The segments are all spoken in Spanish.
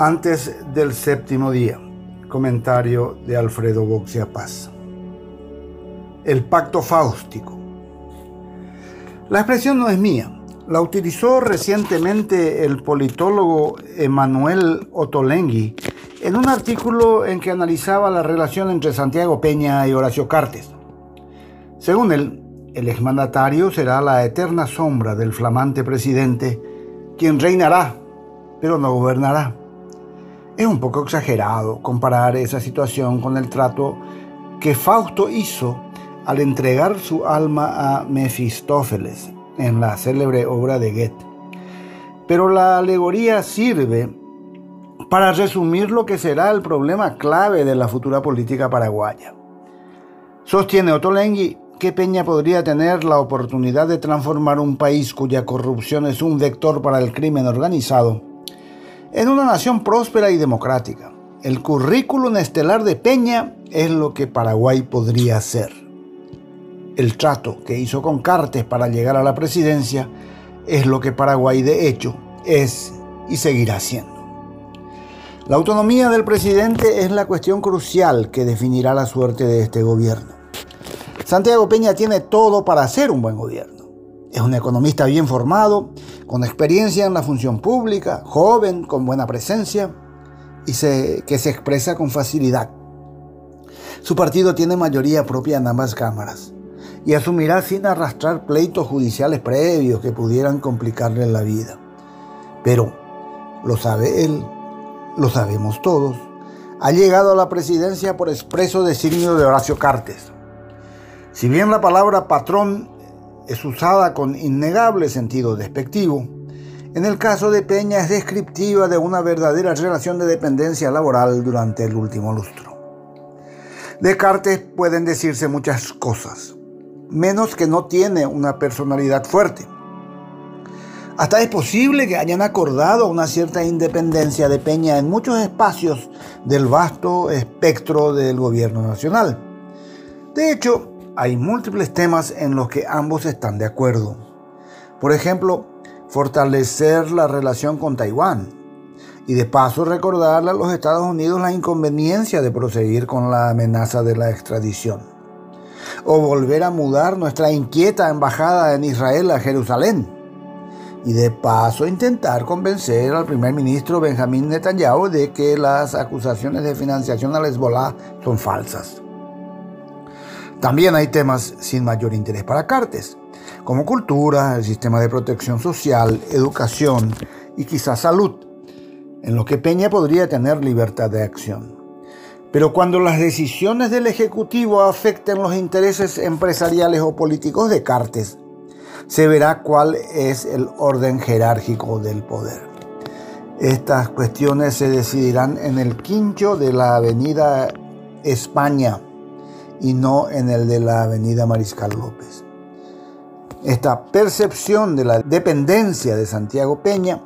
Antes del séptimo día. Comentario de Alfredo Boxia Paz. El pacto fáustico. La expresión no es mía. La utilizó recientemente el politólogo Emanuel Otolengui en un artículo en que analizaba la relación entre Santiago Peña y Horacio Cartes. Según él, el exmandatario será la eterna sombra del flamante presidente, quien reinará, pero no gobernará. Es un poco exagerado comparar esa situación con el trato que Fausto hizo al entregar su alma a Mefistófeles en la célebre obra de Goethe. Pero la alegoría sirve para resumir lo que será el problema clave de la futura política paraguaya. Sostiene Otolenghi que Peña podría tener la oportunidad de transformar un país cuya corrupción es un vector para el crimen organizado en una nación próspera y democrática. El currículum estelar de Peña es lo que Paraguay podría ser. El trato que hizo con Cartes para llegar a la presidencia es lo que Paraguay de hecho es y seguirá siendo. La autonomía del presidente es la cuestión crucial que definirá la suerte de este gobierno. Santiago Peña tiene todo para ser un buen gobierno. Es un economista bien formado, con experiencia en la función pública, joven, con buena presencia y que se expresa con facilidad. Su partido tiene mayoría propia en ambas cámaras y asumirá sin arrastrar pleitos judiciales previos que pudieran complicarle la vida. Pero, lo sabe él, lo sabemos todos, ha llegado a la presidencia por expreso designio de Horacio Cartes. Si bien la palabra patrón es usada con innegable sentido despectivo, en el caso de Peña es descriptiva de una verdadera relación de dependencia laboral durante el último lustro. De Cartes pueden decirse muchas cosas, menos que no tiene una personalidad fuerte hasta es posible que hayan acordado una cierta independencia de Peña en muchos espacios del vasto espectro del gobierno nacional. De hecho, hay múltiples temas en los que ambos están de acuerdo. Por ejemplo, fortalecer la relación con Taiwán y de paso recordarle a los Estados Unidos la inconveniencia de proseguir con la amenaza de la extradición. O volver a mudar nuestra inquieta embajada en Israel a Jerusalén y de paso intentar convencer al primer ministro Benjamín Netanyahu de que las acusaciones de financiación a Hezbollah son falsas. También hay temas sin mayor interés para Cartes, como cultura, el sistema de protección social, educación y quizás salud, en lo que Peña podría tener libertad de acción. Pero cuando las decisiones del Ejecutivo afecten los intereses empresariales o políticos de Cartes, se verá cuál es el orden jerárquico del poder. Estas cuestiones se decidirán en el quincho de la avenida España y no en el de la avenida Mariscal López. Esta percepción de la dependencia de Santiago Peña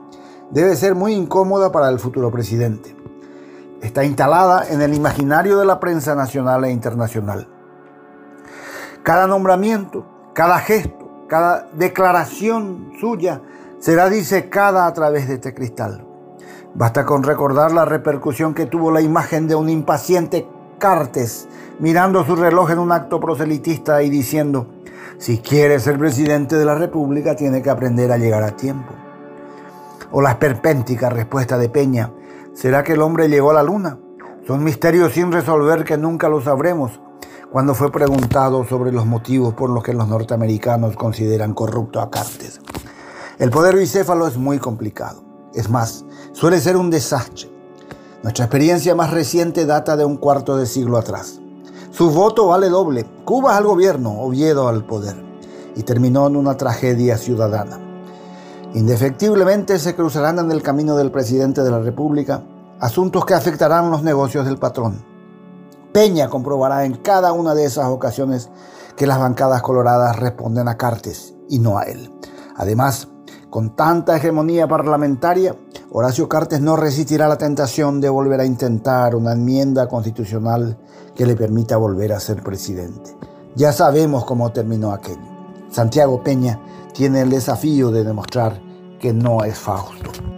debe ser muy incómoda para el futuro presidente. Está instalada en el imaginario de la prensa nacional e internacional. Cada nombramiento, cada gesto, cada declaración suya será disecada a través de este cristal. Basta con recordar la repercusión que tuvo la imagen de un impaciente Cartes mirando su reloj en un acto proselitista y diciendo, si quiere ser presidente de la República tiene que aprender a llegar a tiempo. O la esperpéntica respuesta de Peña, ¿será que el hombre llegó a la luna? Son misterios sin resolver que nunca lo sabremos cuando fue preguntado sobre los motivos por los que los norteamericanos consideran corrupto a Cartes. El poder bicéfalo es muy complicado. Es más, suele ser un desastre. Nuestra experiencia más reciente data de un cuarto de siglo atrás. Su voto vale doble. Cuba al gobierno, Oviedo al poder. Y terminó en una tragedia ciudadana. Indefectiblemente se cruzarán en el camino del presidente de la República asuntos que afectarán los negocios del patrón Peña comprobará en cada una de esas ocasiones que las bancadas coloradas responden a Cartes y no a él. Además, con tanta hegemonía parlamentaria, Horacio Cartes no resistirá la tentación de volver a intentar una enmienda constitucional que le permita volver a ser presidente. Ya sabemos cómo terminó aquello. Santiago Peña tiene el desafío de demostrar que no es Fausto.